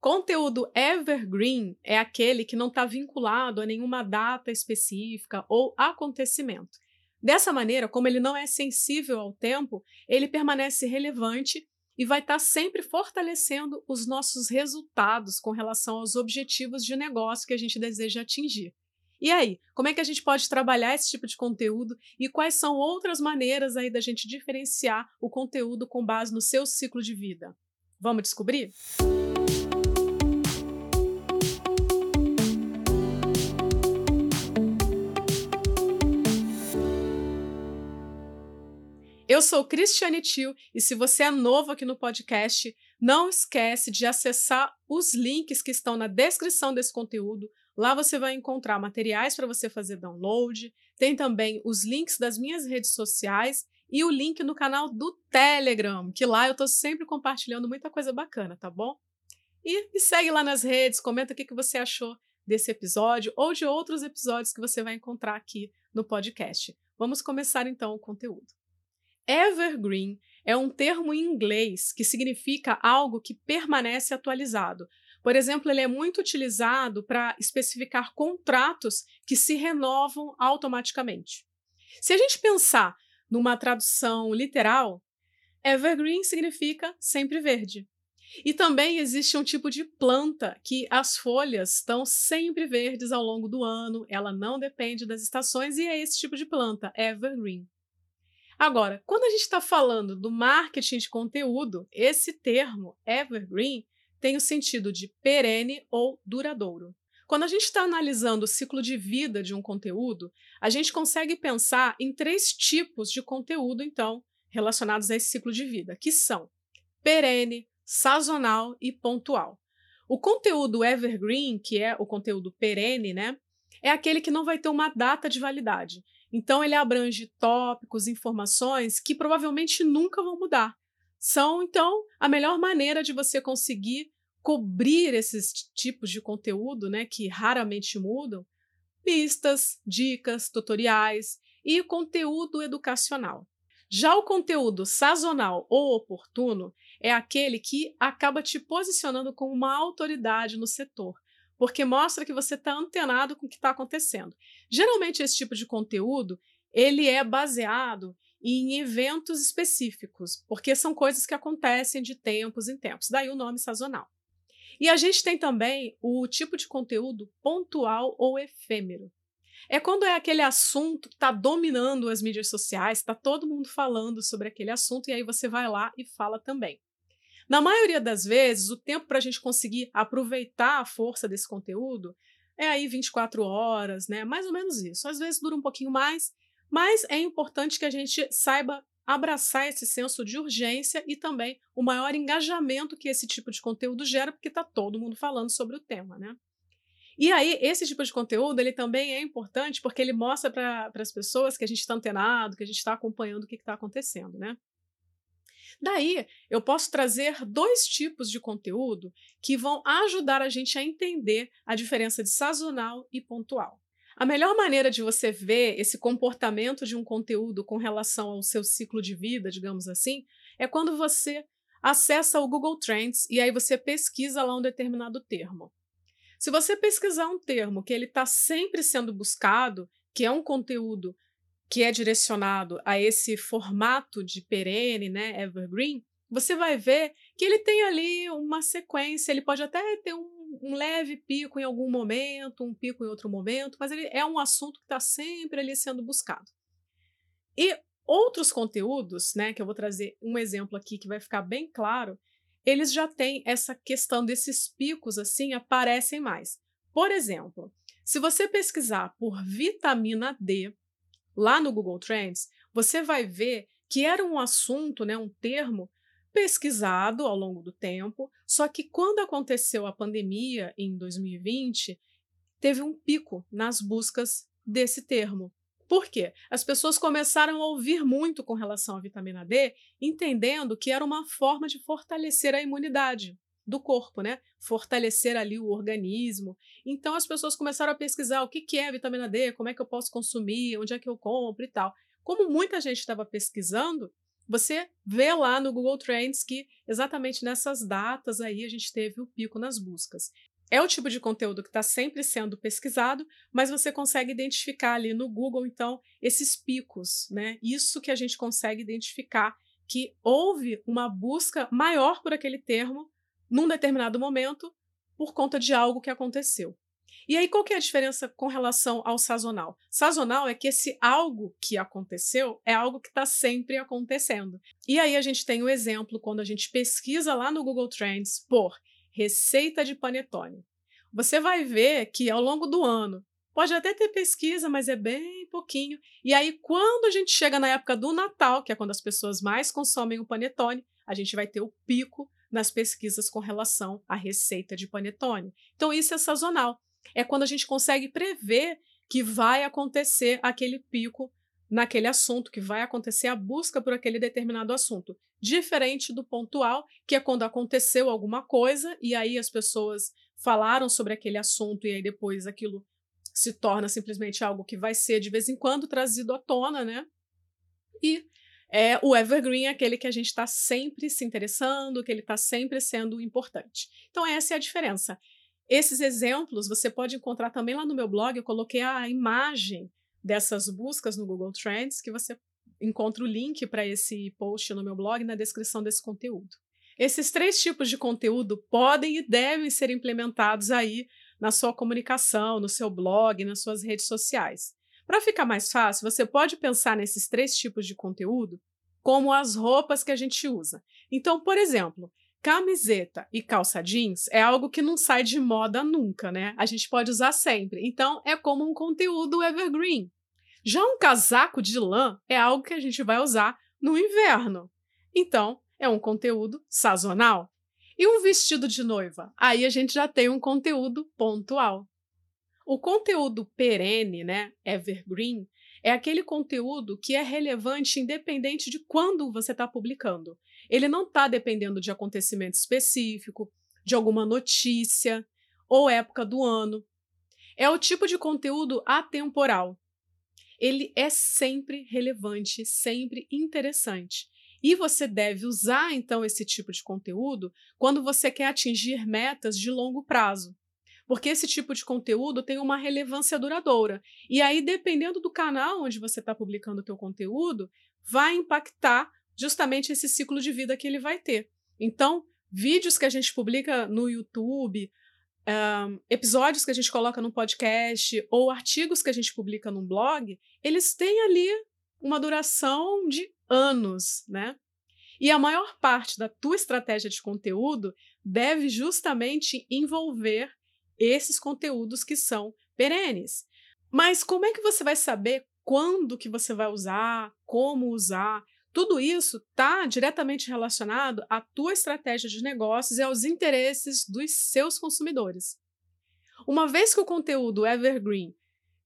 Conteúdo evergreen é aquele que não está vinculado a nenhuma data específica ou acontecimento. Dessa maneira, como ele não é sensível ao tempo, ele permanece relevante e vai estar tá sempre fortalecendo os nossos resultados com relação aos objetivos de negócio que a gente deseja atingir. E aí, como é que a gente pode trabalhar esse tipo de conteúdo e quais são outras maneiras aí da gente diferenciar o conteúdo com base no seu ciclo de vida? Vamos descobrir? Eu sou Cristiane Tio e se você é novo aqui no podcast, não esquece de acessar os links que estão na descrição desse conteúdo. Lá você vai encontrar materiais para você fazer download, tem também os links das minhas redes sociais e o link no canal do Telegram, que lá eu estou sempre compartilhando muita coisa bacana, tá bom? E me segue lá nas redes, comenta o que, que você achou desse episódio ou de outros episódios que você vai encontrar aqui no podcast. Vamos começar então o conteúdo. Evergreen é um termo em inglês que significa algo que permanece atualizado. Por exemplo, ele é muito utilizado para especificar contratos que se renovam automaticamente. Se a gente pensar numa tradução literal, evergreen significa sempre verde. E também existe um tipo de planta que as folhas estão sempre verdes ao longo do ano, ela não depende das estações e é esse tipo de planta, evergreen. Agora, quando a gente está falando do marketing de conteúdo, esse termo evergreen tem o sentido de perene ou duradouro. Quando a gente está analisando o ciclo de vida de um conteúdo, a gente consegue pensar em três tipos de conteúdo, então, relacionados a esse ciclo de vida, que são perene, sazonal e pontual. O conteúdo evergreen, que é o conteúdo perene, né, é aquele que não vai ter uma data de validade. Então, ele abrange tópicos, informações que provavelmente nunca vão mudar. São, então, a melhor maneira de você conseguir cobrir esses tipos de conteúdo, né, que raramente mudam, pistas, dicas, tutoriais e conteúdo educacional. Já o conteúdo sazonal ou oportuno é aquele que acaba te posicionando como uma autoridade no setor, porque mostra que você está antenado com o que está acontecendo. Geralmente esse tipo de conteúdo ele é baseado em eventos específicos, porque são coisas que acontecem de tempos em tempos. Daí o nome sazonal. E a gente tem também o tipo de conteúdo pontual ou efêmero. É quando é aquele assunto que está dominando as mídias sociais, está todo mundo falando sobre aquele assunto, e aí você vai lá e fala também. Na maioria das vezes, o tempo para a gente conseguir aproveitar a força desse conteúdo é aí 24 horas, né? Mais ou menos isso. Às vezes dura um pouquinho mais, mas é importante que a gente saiba abraçar esse senso de urgência e também o maior engajamento que esse tipo de conteúdo gera, porque está todo mundo falando sobre o tema, né? E aí, esse tipo de conteúdo, ele também é importante porque ele mostra para as pessoas que a gente está antenado, que a gente está acompanhando o que está acontecendo, né? Daí, eu posso trazer dois tipos de conteúdo que vão ajudar a gente a entender a diferença de sazonal e pontual. A melhor maneira de você ver esse comportamento de um conteúdo com relação ao seu ciclo de vida, digamos assim, é quando você acessa o Google Trends e aí você pesquisa lá um determinado termo. Se você pesquisar um termo que ele está sempre sendo buscado, que é um conteúdo que é direcionado a esse formato de perene, né, evergreen, você vai ver que ele tem ali uma sequência, ele pode até ter um, um leve pico em algum momento, um pico em outro momento, mas ele é um assunto que está sempre ali sendo buscado. E outros conteúdos, né, que eu vou trazer um exemplo aqui que vai ficar bem claro, eles já têm essa questão desses picos assim, aparecem mais. Por exemplo, se você pesquisar por vitamina D, lá no Google Trends, você vai ver que era um assunto, né, um termo pesquisado ao longo do tempo, só que quando aconteceu a pandemia em 2020, teve um pico nas buscas desse termo. Por quê? As pessoas começaram a ouvir muito com relação à vitamina D, entendendo que era uma forma de fortalecer a imunidade do corpo, né? Fortalecer ali o organismo. Então as pessoas começaram a pesquisar o que, é vitamina D, como é que eu posso consumir, onde é que eu compro e tal. Como muita gente estava pesquisando, você vê lá no Google Trends que exatamente nessas datas aí a gente teve o pico nas buscas. É o tipo de conteúdo que está sempre sendo pesquisado, mas você consegue identificar ali no Google, então, esses picos, né? Isso que a gente consegue identificar que houve uma busca maior por aquele termo num determinado momento por conta de algo que aconteceu. E aí, qual que é a diferença com relação ao sazonal? Sazonal é que esse algo que aconteceu é algo que está sempre acontecendo. E aí a gente tem o um exemplo quando a gente pesquisa lá no Google Trends por receita de panetone. Você vai ver que ao longo do ano pode até ter pesquisa, mas é bem pouquinho. E aí, quando a gente chega na época do Natal, que é quando as pessoas mais consomem o panetone, a gente vai ter o pico nas pesquisas com relação à receita de panetone. Então, isso é sazonal é quando a gente consegue prever que vai acontecer aquele pico naquele assunto, que vai acontecer a busca por aquele determinado assunto. Diferente do pontual, que é quando aconteceu alguma coisa e aí as pessoas falaram sobre aquele assunto e aí depois aquilo se torna simplesmente algo que vai ser de vez em quando trazido à tona, né? E é, o evergreen aquele que a gente está sempre se interessando, que ele está sempre sendo importante. Então, essa é a diferença. Esses exemplos você pode encontrar também lá no meu blog. Eu coloquei a imagem dessas buscas no Google Trends, que você encontra o link para esse post no meu blog na descrição desse conteúdo. Esses três tipos de conteúdo podem e devem ser implementados aí na sua comunicação, no seu blog, nas suas redes sociais. Para ficar mais fácil, você pode pensar nesses três tipos de conteúdo como as roupas que a gente usa. Então, por exemplo, Camiseta e calça jeans é algo que não sai de moda nunca, né? A gente pode usar sempre. Então, é como um conteúdo evergreen. Já um casaco de lã é algo que a gente vai usar no inverno. Então, é um conteúdo sazonal. E um vestido de noiva? Aí a gente já tem um conteúdo pontual. O conteúdo perene, né, evergreen, é aquele conteúdo que é relevante independente de quando você está publicando. Ele não está dependendo de acontecimento específico, de alguma notícia ou época do ano. É o tipo de conteúdo atemporal. Ele é sempre relevante, sempre interessante. E você deve usar então esse tipo de conteúdo quando você quer atingir metas de longo prazo. Porque esse tipo de conteúdo tem uma relevância duradoura. E aí, dependendo do canal onde você está publicando o teu conteúdo, vai impactar justamente esse ciclo de vida que ele vai ter. Então, vídeos que a gente publica no YouTube, um, episódios que a gente coloca no podcast ou artigos que a gente publica no blog, eles têm ali uma duração de anos, né? E a maior parte da tua estratégia de conteúdo deve justamente envolver esses conteúdos que são perenes. Mas como é que você vai saber quando que você vai usar, como usar? Tudo isso está diretamente relacionado à tua estratégia de negócios e aos interesses dos seus consumidores. Uma vez que o conteúdo evergreen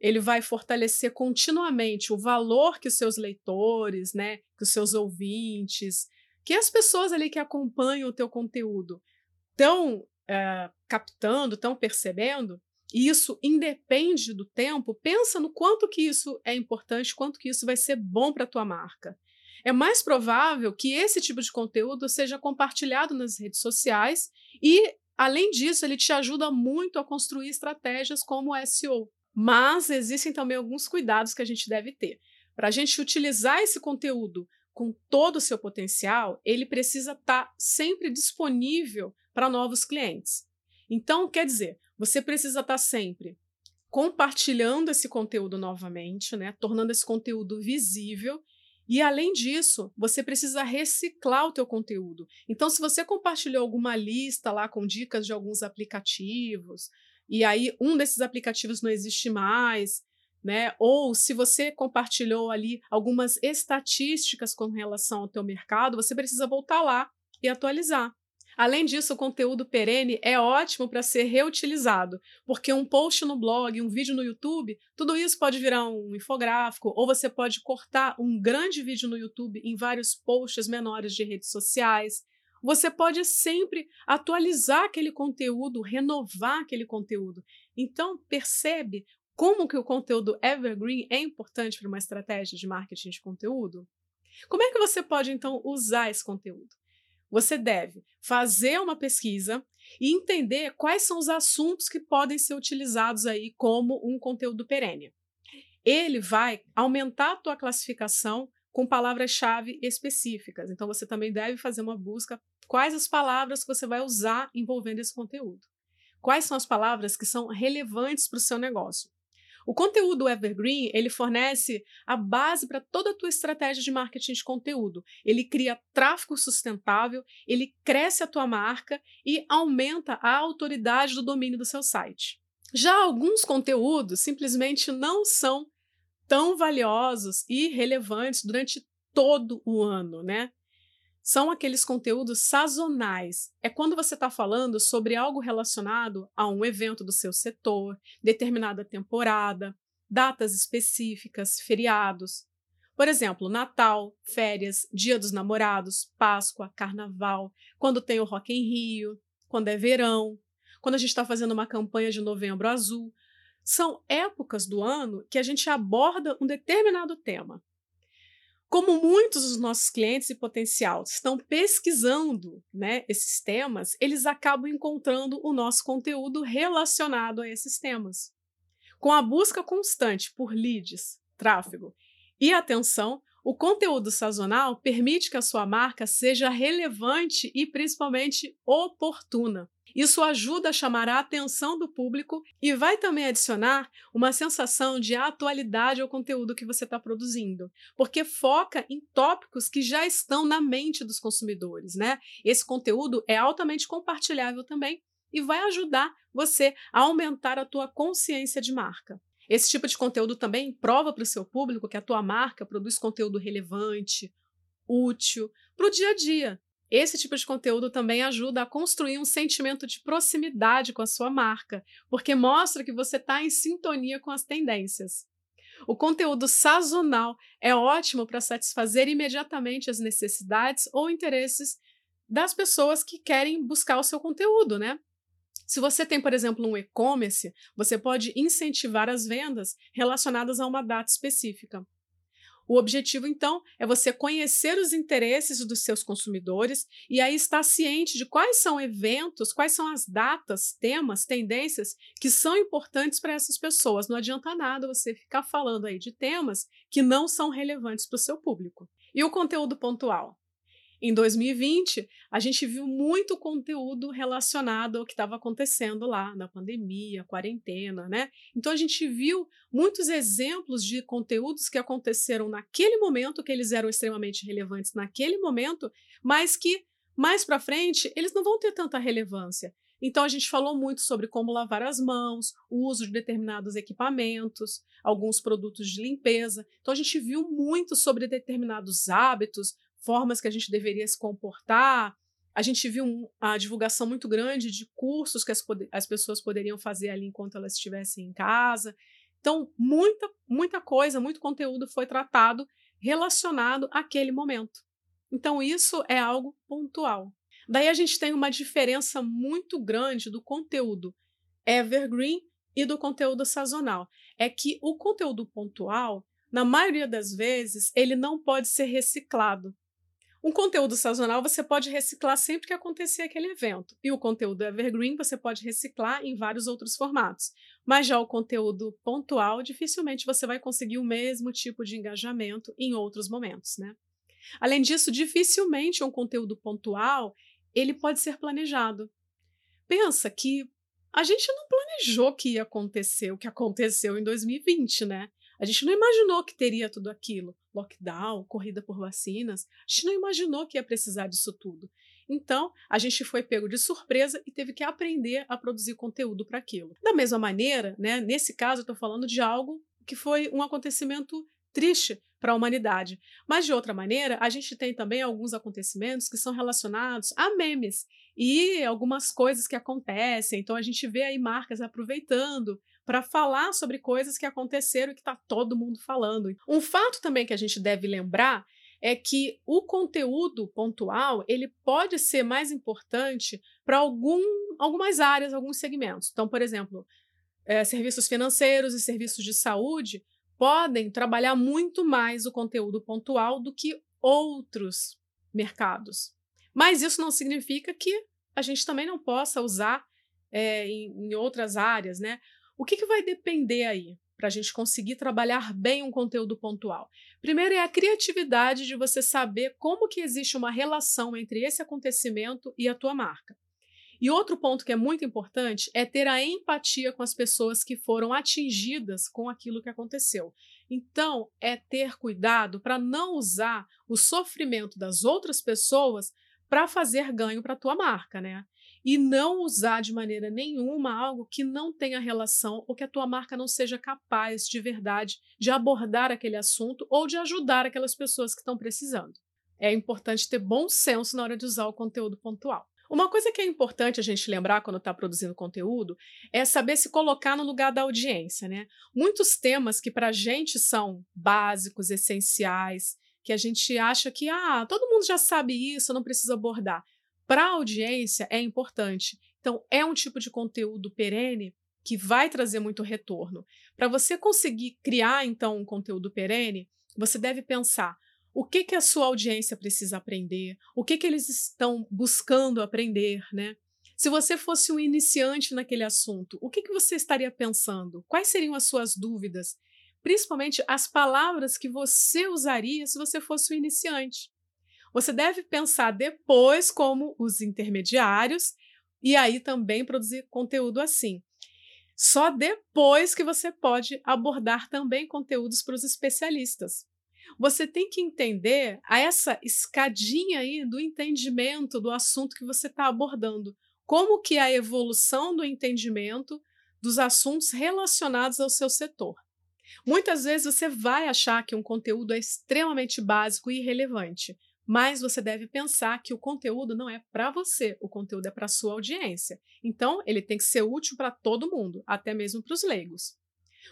ele vai fortalecer continuamente o valor que os seus leitores, né, que os seus ouvintes, que as pessoas ali que acompanham o teu conteúdo estão é, eh, captando, estão percebendo, e isso independe do tempo, pensa no quanto que isso é importante, quanto que isso vai ser bom para a tua marca é mais provável que esse tipo de conteúdo seja compartilhado nas redes sociais e, além disso, ele te ajuda muito a construir estratégias como o SEO. Mas existem também alguns cuidados que a gente deve ter. Para a gente utilizar esse conteúdo com todo o seu potencial, ele precisa estar tá sempre disponível para novos clientes. Então, quer dizer, você precisa estar tá sempre compartilhando esse conteúdo novamente, né, tornando esse conteúdo visível e além disso, você precisa reciclar o teu conteúdo. Então, se você compartilhou alguma lista lá com dicas de alguns aplicativos, e aí um desses aplicativos não existe mais, né? Ou se você compartilhou ali algumas estatísticas com relação ao teu mercado, você precisa voltar lá e atualizar. Além disso, o conteúdo perene é ótimo para ser reutilizado, porque um post no blog, um vídeo no YouTube, tudo isso pode virar um infográfico, ou você pode cortar um grande vídeo no YouTube em vários posts menores de redes sociais. Você pode sempre atualizar aquele conteúdo, renovar aquele conteúdo. Então, percebe como que o conteúdo evergreen é importante para uma estratégia de marketing de conteúdo? Como é que você pode, então, usar esse conteúdo? Você deve fazer uma pesquisa e entender quais são os assuntos que podem ser utilizados aí como um conteúdo perene. Ele vai aumentar a tua classificação com palavras-chave específicas. Então você também deve fazer uma busca quais as palavras que você vai usar envolvendo esse conteúdo. Quais são as palavras que são relevantes para o seu negócio? O conteúdo evergreen, ele fornece a base para toda a tua estratégia de marketing de conteúdo. Ele cria tráfego sustentável, ele cresce a tua marca e aumenta a autoridade do domínio do seu site. Já alguns conteúdos simplesmente não são tão valiosos e relevantes durante todo o ano, né? São aqueles conteúdos sazonais. É quando você está falando sobre algo relacionado a um evento do seu setor, determinada temporada, datas específicas, feriados. Por exemplo, Natal, férias, Dia dos Namorados, Páscoa, Carnaval, quando tem o Rock em Rio, quando é verão, quando a gente está fazendo uma campanha de Novembro Azul. São épocas do ano que a gente aborda um determinado tema. Como muitos dos nossos clientes e potencial estão pesquisando né, esses temas, eles acabam encontrando o nosso conteúdo relacionado a esses temas. Com a busca constante por leads, tráfego e atenção, o conteúdo sazonal permite que a sua marca seja relevante e principalmente oportuna. Isso ajuda a chamar a atenção do público e vai também adicionar uma sensação de atualidade ao conteúdo que você está produzindo, porque foca em tópicos que já estão na mente dos consumidores, né? Esse conteúdo é altamente compartilhável também e vai ajudar você a aumentar a tua consciência de marca. Esse tipo de conteúdo também prova para o seu público que a tua marca produz conteúdo relevante, útil para o dia a dia, esse tipo de conteúdo também ajuda a construir um sentimento de proximidade com a sua marca, porque mostra que você está em sintonia com as tendências. O conteúdo sazonal é ótimo para satisfazer imediatamente as necessidades ou interesses das pessoas que querem buscar o seu conteúdo, né? Se você tem, por exemplo, um e-commerce, você pode incentivar as vendas relacionadas a uma data específica. O objetivo, então, é você conhecer os interesses dos seus consumidores e aí estar ciente de quais são eventos, quais são as datas, temas, tendências que são importantes para essas pessoas. Não adianta nada você ficar falando aí de temas que não são relevantes para o seu público. E o conteúdo pontual? Em 2020, a gente viu muito conteúdo relacionado ao que estava acontecendo lá na pandemia, quarentena, né? Então a gente viu muitos exemplos de conteúdos que aconteceram naquele momento, que eles eram extremamente relevantes naquele momento, mas que mais para frente eles não vão ter tanta relevância. Então a gente falou muito sobre como lavar as mãos, o uso de determinados equipamentos, alguns produtos de limpeza. Então a gente viu muito sobre determinados hábitos, formas que a gente deveria se comportar. A gente viu a divulgação muito grande de cursos que as, as pessoas poderiam fazer ali enquanto elas estivessem em casa. Então, muita, muita coisa, muito conteúdo foi tratado relacionado àquele momento. Então, isso é algo pontual. Daí a gente tem uma diferença muito grande do conteúdo evergreen e do conteúdo sazonal. É que o conteúdo pontual, na maioria das vezes, ele não pode ser reciclado. Um conteúdo sazonal você pode reciclar sempre que acontecer aquele evento. E o conteúdo evergreen você pode reciclar em vários outros formatos. Mas já o conteúdo pontual, dificilmente você vai conseguir o mesmo tipo de engajamento em outros momentos, né? Além disso, dificilmente um conteúdo pontual ele pode ser planejado. Pensa que a gente não planejou que ia acontecer o que aconteceu em 2020, né? A gente não imaginou que teria tudo aquilo. Lockdown, corrida por vacinas. A gente não imaginou que ia precisar disso tudo. Então, a gente foi pego de surpresa e teve que aprender a produzir conteúdo para aquilo. Da mesma maneira, né, nesse caso, eu estou falando de algo que foi um acontecimento triste para a humanidade. Mas, de outra maneira, a gente tem também alguns acontecimentos que são relacionados a memes e algumas coisas que acontecem. Então, a gente vê aí marcas aproveitando para falar sobre coisas que aconteceram e que está todo mundo falando. Um fato também que a gente deve lembrar é que o conteúdo pontual ele pode ser mais importante para algum, algumas áreas, alguns segmentos. Então, por exemplo, é, serviços financeiros e serviços de saúde podem trabalhar muito mais o conteúdo pontual do que outros mercados. Mas isso não significa que a gente também não possa usar é, em, em, outras áreas, né? O que, que vai depender aí para a gente conseguir trabalhar bem um conteúdo pontual? Primeiro é a criatividade de você saber como que existe uma relação entre esse acontecimento e a tua marca. E outro ponto que é muito importante é ter a empatia com as pessoas que foram atingidas com aquilo que aconteceu. Então, é ter cuidado para não usar o sofrimento das outras pessoas para fazer ganho para a tua marca, né? E não usar de maneira nenhuma algo que não tenha relação ou que a tua marca não seja capaz de verdade de abordar aquele assunto ou de ajudar aquelas pessoas que estão precisando. É importante ter bom senso na hora de usar o conteúdo pontual. Uma coisa que é importante a gente lembrar quando está produzindo conteúdo é saber se colocar no lugar da audiência, né? Muitos temas que para a gente são básicos, essenciais, que a gente acha que ah, todo mundo já sabe isso, não precisa abordar. Para a audiência é importante. Então, é um tipo de conteúdo perene que vai trazer muito retorno. Para você conseguir criar, então, um conteúdo perene, você deve pensar o que, que a sua audiência precisa aprender, o que, que eles estão buscando aprender, né? Se você fosse um iniciante naquele assunto, o que, que você estaria pensando? Quais seriam as suas dúvidas? principalmente as palavras que você usaria se você fosse o iniciante. Você deve pensar depois como os intermediários e aí também produzir conteúdo assim. Só depois que você pode abordar também conteúdos para os especialistas. Você tem que entender essa escadinha aí do entendimento do assunto que você está abordando. Como que é a evolução do entendimento dos assuntos relacionados ao seu setor. Muitas vezes você vai achar que um conteúdo é extremamente básico e irrelevante, mas você deve pensar que o conteúdo não é para você, o conteúdo é para sua audiência. Então, ele tem que ser útil para todo mundo, até mesmo para os leigos.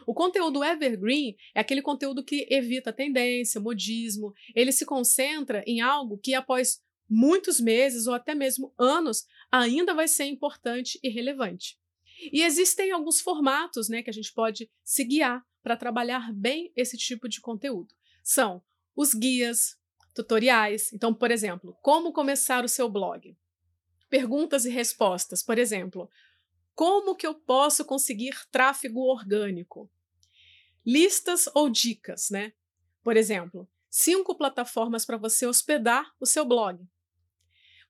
O conteúdo evergreen é aquele conteúdo que evita tendência, modismo, ele se concentra em algo que após muitos meses ou até mesmo anos ainda vai ser importante e relevante. E existem alguns formatos né, que a gente pode se guiar para trabalhar bem esse tipo de conteúdo. São os guias, tutoriais. Então, por exemplo, como começar o seu blog? Perguntas e respostas, por exemplo, como que eu posso conseguir tráfego orgânico? Listas ou dicas, né? Por exemplo, cinco plataformas para você hospedar o seu blog.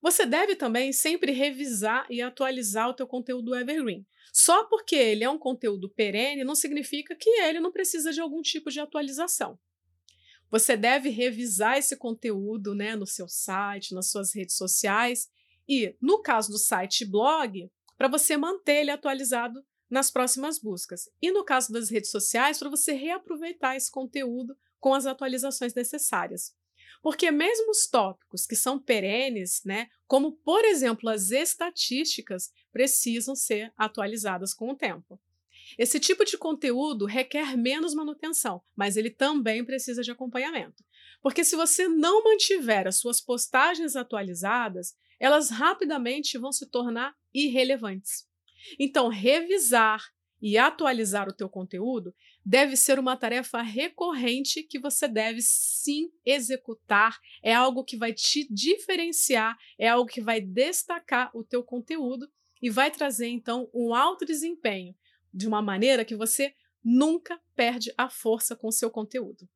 Você deve também sempre revisar e atualizar o teu conteúdo evergreen. Só porque ele é um conteúdo perene não significa que ele não precisa de algum tipo de atualização. Você deve revisar esse conteúdo né, no seu site, nas suas redes sociais e, no caso do site blog, para você manter ele atualizado nas próximas buscas. E no caso das redes sociais, para você reaproveitar esse conteúdo com as atualizações necessárias. Porque mesmo os tópicos que são perenes, né, como por exemplo as estatísticas, precisam ser atualizadas com o tempo. Esse tipo de conteúdo requer menos manutenção, mas ele também precisa de acompanhamento. Porque se você não mantiver as suas postagens atualizadas, elas rapidamente vão se tornar irrelevantes. Então, revisar e atualizar o teu conteúdo deve ser uma tarefa recorrente que você deve sim executar. É algo que vai te diferenciar, é algo que vai destacar o teu conteúdo e vai trazer então um alto desempenho de uma maneira que você nunca perde a força com o seu conteúdo.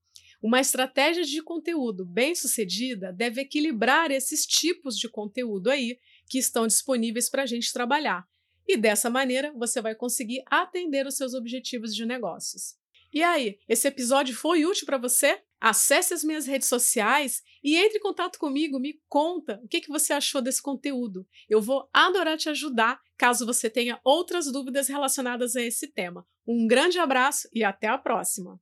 Uma estratégia de conteúdo bem-sucedida deve equilibrar esses tipos de conteúdo aí que estão disponíveis para a gente trabalhar e dessa maneira você vai conseguir atender os seus objetivos de negócios. E aí, esse episódio foi útil para você? Acesse as minhas redes sociais e entre em contato comigo, me conta o que, que você achou desse conteúdo. Eu vou adorar te ajudar caso você tenha outras dúvidas relacionadas a esse tema. Um grande abraço e até a próxima!